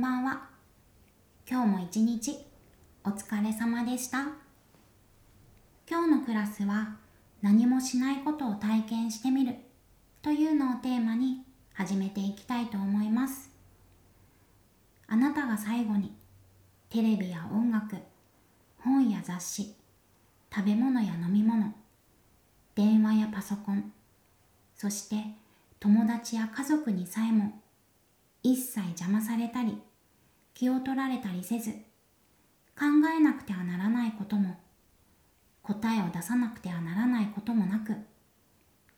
んばんは。今日も一日お疲れ様でした。今日のクラスは何もしないことを体験してみるというのをテーマに始めていきたいと思います。あなたが最後にテレビや音楽、本や雑誌、食べ物や飲み物、電話やパソコン、そして友達や家族にさえも一切邪魔されたり気を取られたりせず考えなくてはならないことも答えを出さなくてはならないこともなく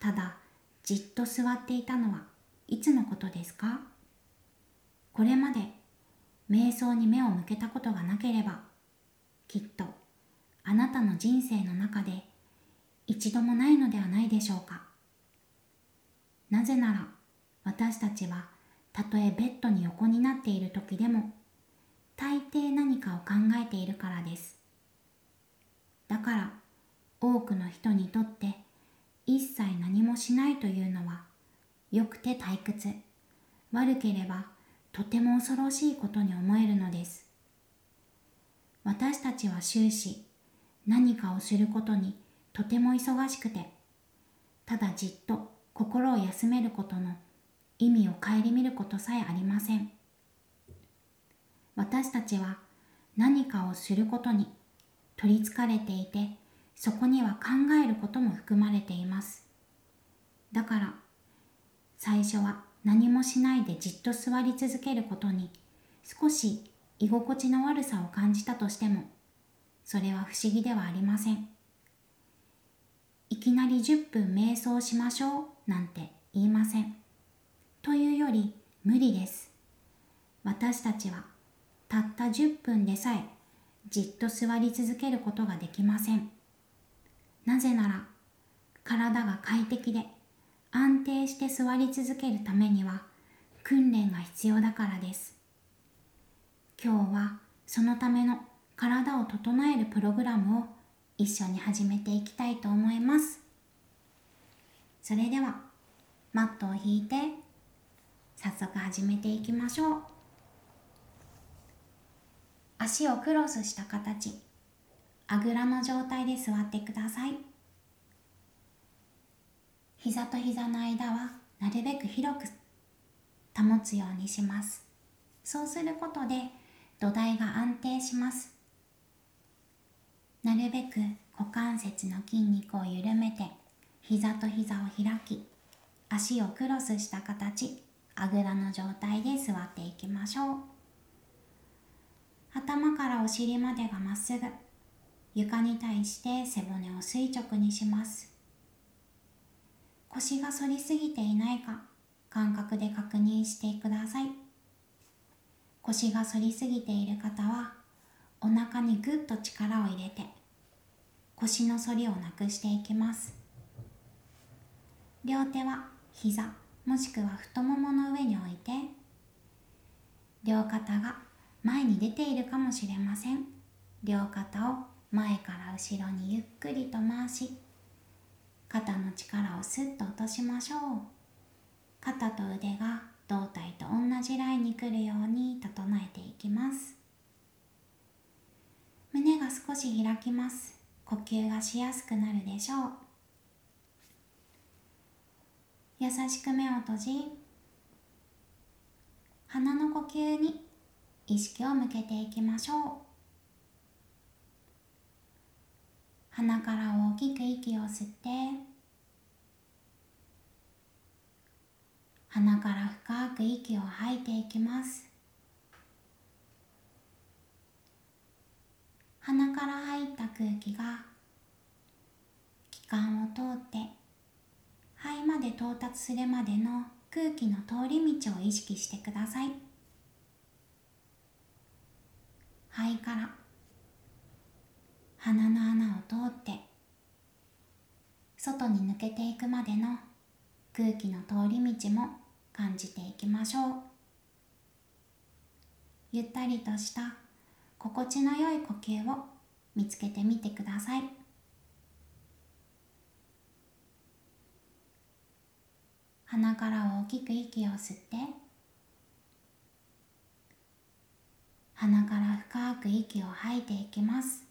ただじっと座っていたのはいつのことですか？これまで瞑想に目を向けたことがなければきっとあなたの人生の中で一度もないのではないでしょうか。なぜなら私たちはたとえベッドに横になっている時でも大抵何かを考えているからです。だから多くの人にとって一切何もしないというのはよくて退屈。悪ければとても恐ろしいことに思えるのです。私たちは終始何かをすることにとても忙しくてただじっと心を休めることの意味を顧みることさえありません。私たちは何かをすることに取りつかれていてそこには考えることも含まれています。だから最初は何もしないでじっと座り続けることに少し居心地の悪さを感じたとしてもそれは不思議ではありません。いきなり10分瞑想しましょうなんて言いません。というより無理です。私たちはたった10分でさえじっと座り続けることができません。なぜなら体が快適で安定して座り続けるためには訓練が必要だからです。今日はそのための体を整えるプログラムを一緒に始めていきたいと思います。それではマットを引いて早速始めていきましょう。足をクロスした形。あぐらの状態で座ってください。膝と膝の間はなるべく広く保つようにします。そうすることで土台が安定します。なるべく股関節の筋肉を緩めて膝と膝を開き足をクロスした形あぐらの状態で座っていきましょう。頭からお尻までがまっすぐ。床に対して背骨を垂直にします。腰が反りすぎていないか感覚で確認してください。腰が反りすぎている方はお腹にぐっと力を入れて腰の反りをなくしていきます。両手は膝もしくは太ももの上に置いて両肩が前に出ているかもしれません。両肩を前から後ろにゆっくりと回し肩の力をスッと落としましょう。肩と腕が胴体と同じラインに来るように整えていきます。胸が少し開きます。呼吸がしやすくなるでしょう。優しく目を閉じ鼻の呼吸に意識を向けていきましょう。鼻から大きく息を吸って鼻から深く息を吐いていきます。鼻から入った空気が気管を通って肺まで到達するまでの空気の通り道を意識してください。肺から。鼻の穴を通って。外に抜けていくまでの。空気の通り道も。感じていきましょう。ゆったりとした。心地の良い呼吸を。見つけてみてください。鼻から大きく息を吸って。鼻から深く息を吐いていきます。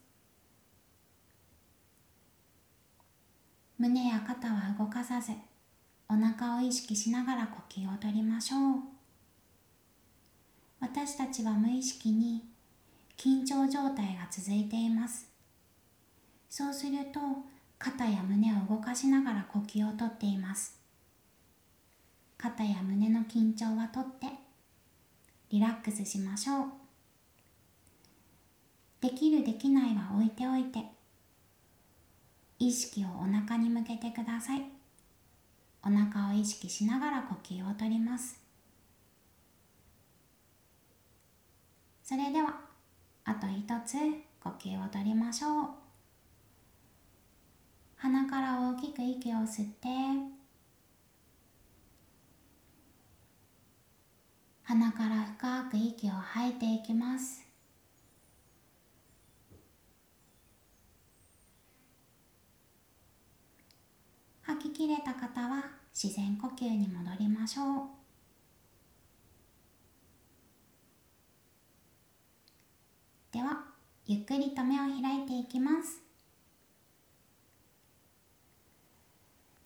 胸や肩は動かさずお腹を意識しながら呼吸をとりましょう。私たちは無意識に緊張状態が続いています。そうすると肩や胸を動かしながら呼吸をとっています。肩や胸の緊張はとってリラックスしましょう。できるできないは置いておいて意識をお腹に向けてください。お腹を意識しながら呼吸をとります。それではあと一つ呼吸をとりましょう。鼻から大きく息を吸って鼻から深く息を吐いていきます。吐ききれた方は自然呼吸に戻りましょう。ではゆっくりと目を開いていきます。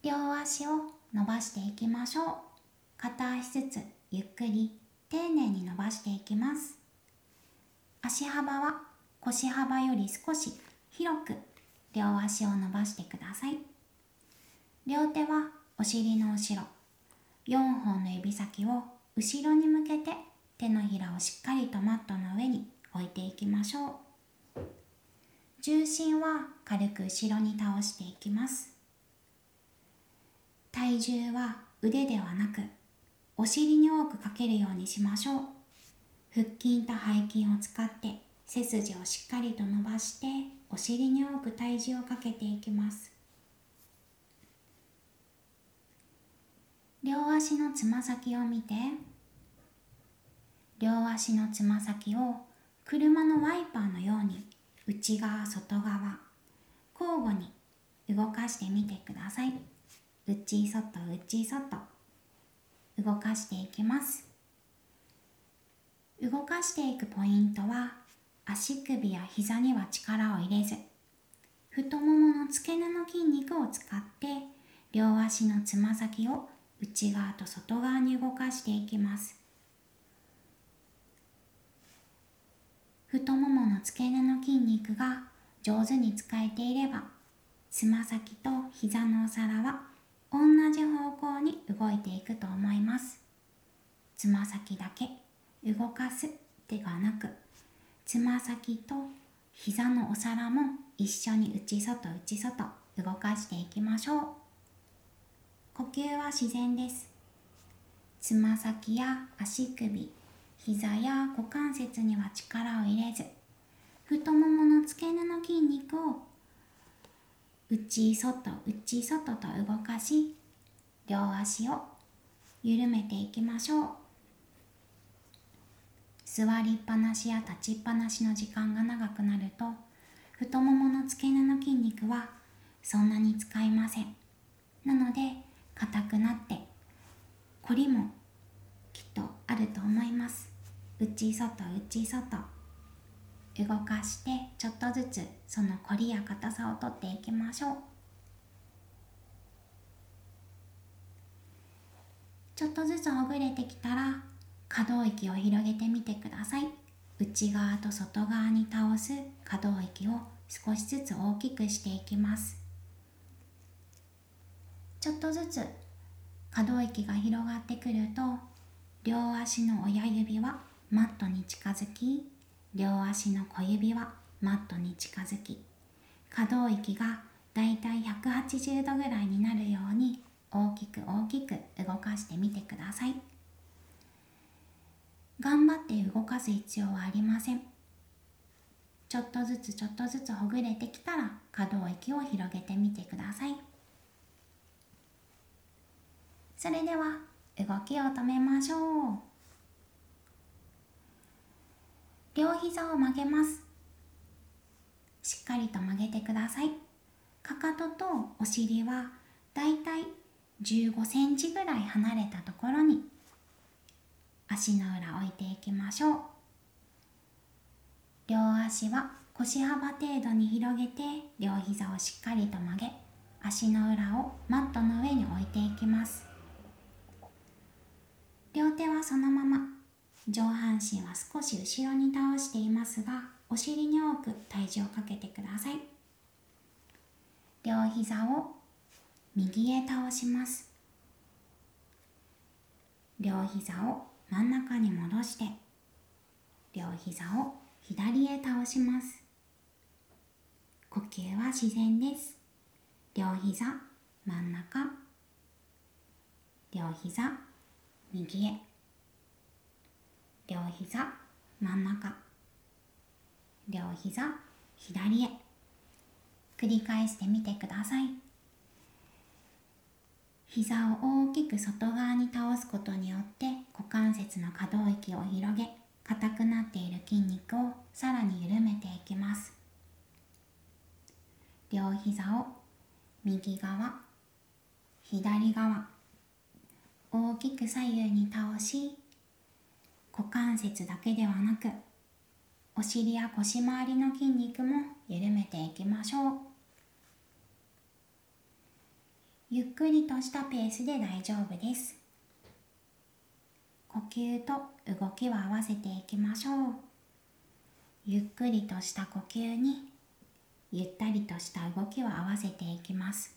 両足を伸ばしていきましょう。片足ずつゆっくり丁寧に伸ばしていきます。足幅は腰幅より少し広く両足を伸ばしてください。両手はお尻の後ろ。4本の指先を後ろに向けて手のひらをしっかりとマットの上に置いていきましょう。重心は軽く後ろに倒していきます。体重は腕ではなくお尻に多くかけるようにしましょう。腹筋と背筋を使って背筋をしっかりと伸ばしてお尻に多く体重をかけていきます。両足のつま先を見て。両足のつま先を車のワイパーのように内側外側交互に動かしてみてください。内外内外。動かしていきます。動かしていくポイントは足首や膝には力を入れず太ももの付け根の筋肉を使って両足のつま先を内側と外側に動かしていきます。太ももの付け根の筋肉が上手に使えていればつま先と膝のお皿は同じ方向に動いていくと思います。つま先だけ動かすではなくつま先と膝のお皿も一緒に内外内外動かしていきましょう。呼吸は自然です。つま先や足首膝や股関節には力を入れず太ももの付け根の筋肉を内外内外と動かし両足を緩めていきましょう。座りっぱなしや立ちっぱなしの時間が長くなると太ももの付け根の筋肉はそんなに使いません。なので硬くなって凝りもきっとあると思います。内外内外。動かしてちょっとずつその凝りや硬さをとっていきましょう。ちょっとずつほぐれてきたら可動域を広げてみてください。内側と外側に倒す可動域を少しずつ大きくしていきます。ちょっとずつ可動域が広がってくると両足の親指はマットに近づき両足の小指はマットに近づき可動域がだいたい180度ぐらいになるように大きく大きく動かしてみてください。頑張って動かす必要はありません。ちょっとずつちょっとずつほぐれてきたら可動域を広げてみてください。それでは動きを止めましょう。両膝を曲げます。しっかりと曲げてください。かかととお尻はだいたい15センチぐらい離れたところに足の裏置いていきましょう。両足は腰幅程度に広げて両膝をしっかりと曲げ足の裏をマットの上に置いていきます。両手はそのまま。上半身は少し後ろに倒していますがお尻に多く体重をかけてください。両膝を右へ倒します。両膝を真ん中に戻して両膝を左へ倒します。呼吸は自然です。両膝真ん中。両膝右へ。両膝真ん中。両膝左へ。繰り返してみてください。膝を大きく外側に倒すことによって股関節の可動域を広げ硬くなっている筋肉をさらに緩めていきます。両膝を右側左側。大きく左右に倒し股関節だけではなくお尻や腰回りの筋肉も緩めていきましょう。ゆっくりとしたペースで大丈夫です。呼吸と動きを合わせていきましょう。ゆっくりとした呼吸にゆったりとした動きを合わせていきます。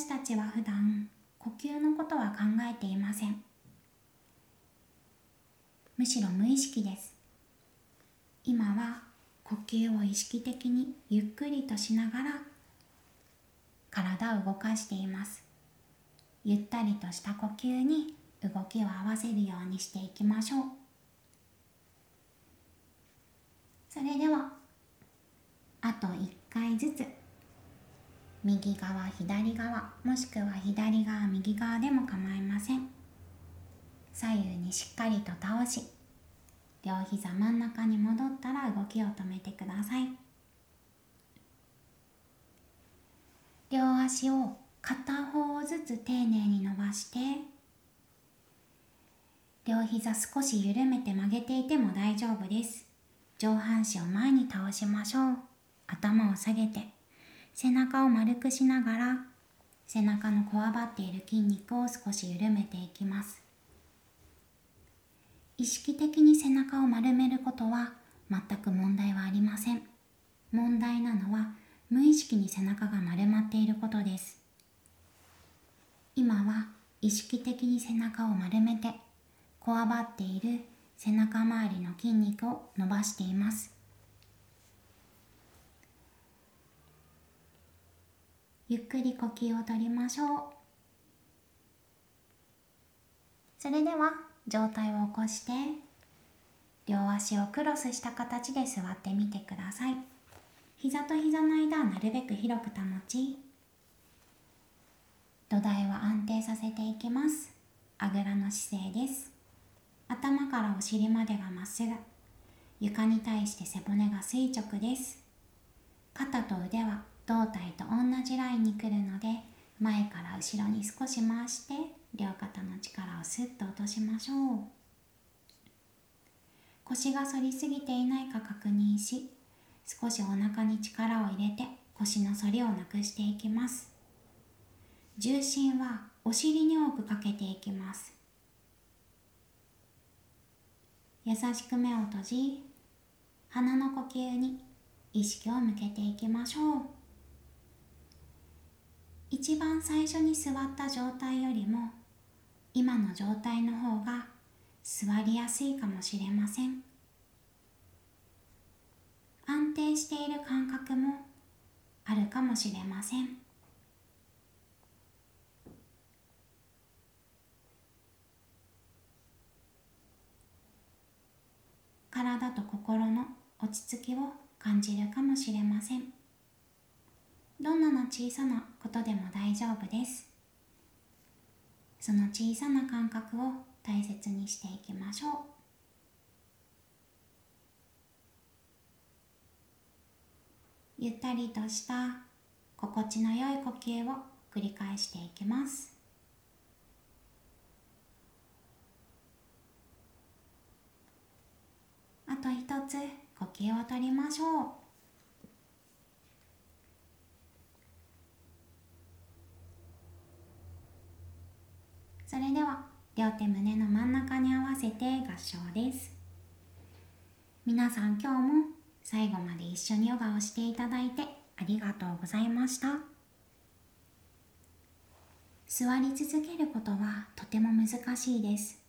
私たちは普段呼吸のことは考えていません。むしろ無意識です。今は呼吸を意識的にゆっくりとしながら体を動かしています。ゆったりとした呼吸に動きを合わせるようにしていきましょう。それではあと1回ずつ。右側左側もしくは左側右側でも構いません。左右にしっかりと倒し両膝真ん中に戻ったら動きを止めてください。両足を片方ずつ丁寧に伸ばして両膝少し緩めて曲げていても大丈夫です。上半身を前に倒しましょう。頭を下げて背中を丸くしながら背中のこわばっている筋肉を少し緩めていきます。意識的に背中を丸めることは全く問題はありません。問題なのは無意識に背中が丸まっていることです。今は意識的に背中を丸めてこわばっている背中周りの筋肉を伸ばしています。ゆっくり呼吸をとりましょう。それでは上体を起こして両足をクロスした形で座ってみてください。膝と膝の間はなるべく広く保ち土台は安定させていきます。あぐらの姿勢です。頭からお尻までがまっすぐ。床に対して背骨が垂直です。肩と腕は胴体と同じラインに来るので前から後ろに少し回して両肩の力をスッと落としましょう。腰が反りすぎていないか確認し少しお腹に力を入れて腰の反りをなくしていきます。重心はお尻に多くかけていきます。優しく目を閉じ鼻の呼吸に意識を向けていきましょう。一番最初に座った状態よりも今の状態の方が座りやすいかもしれません。安定している感覚もあるかもしれません。体と心の落ち着きを感じるかもしれません。どんなの小さなことでも大丈夫です。その小さな感覚を大切にしていきましょう。ゆったりとした心地の良い呼吸を繰り返していきます。あと一つ呼吸をとりましょう。それでは両手胸の真ん中に合わせて合掌です。皆さん今日も最後まで一緒にヨガをしていただいてありがとうございました。座り続けることはとても難しいです。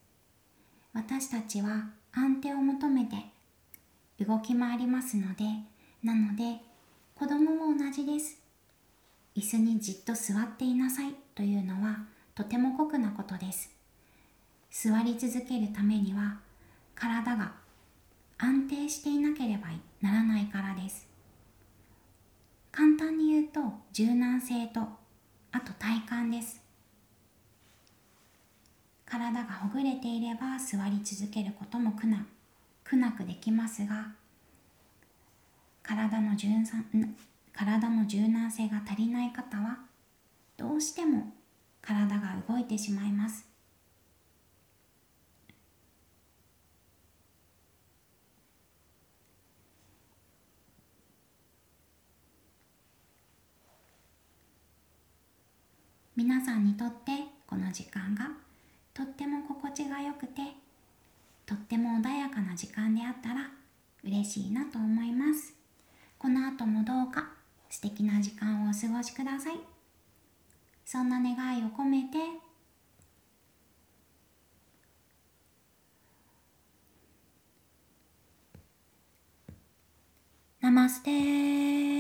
私たちは安定を求めて動き回りますのでなので子供も同じです。椅子にじっと座っていなさいというのはとても酷なことです。座り続けるためには体が安定していなければならないからです。簡単に言うと柔軟性とあと体幹です。体がほぐれていれば座り続けることも苦な苦なくできますが体の柔体の柔軟性が足りない方はどうしても体が動いてしまいます。皆さんにとってこの時間がとっても心地がよくてとっても穏やかな時間であったら嬉しいなと思います。この後もどうか素敵な時間をお過ごしください。そんな願いを込めて。ナマステ。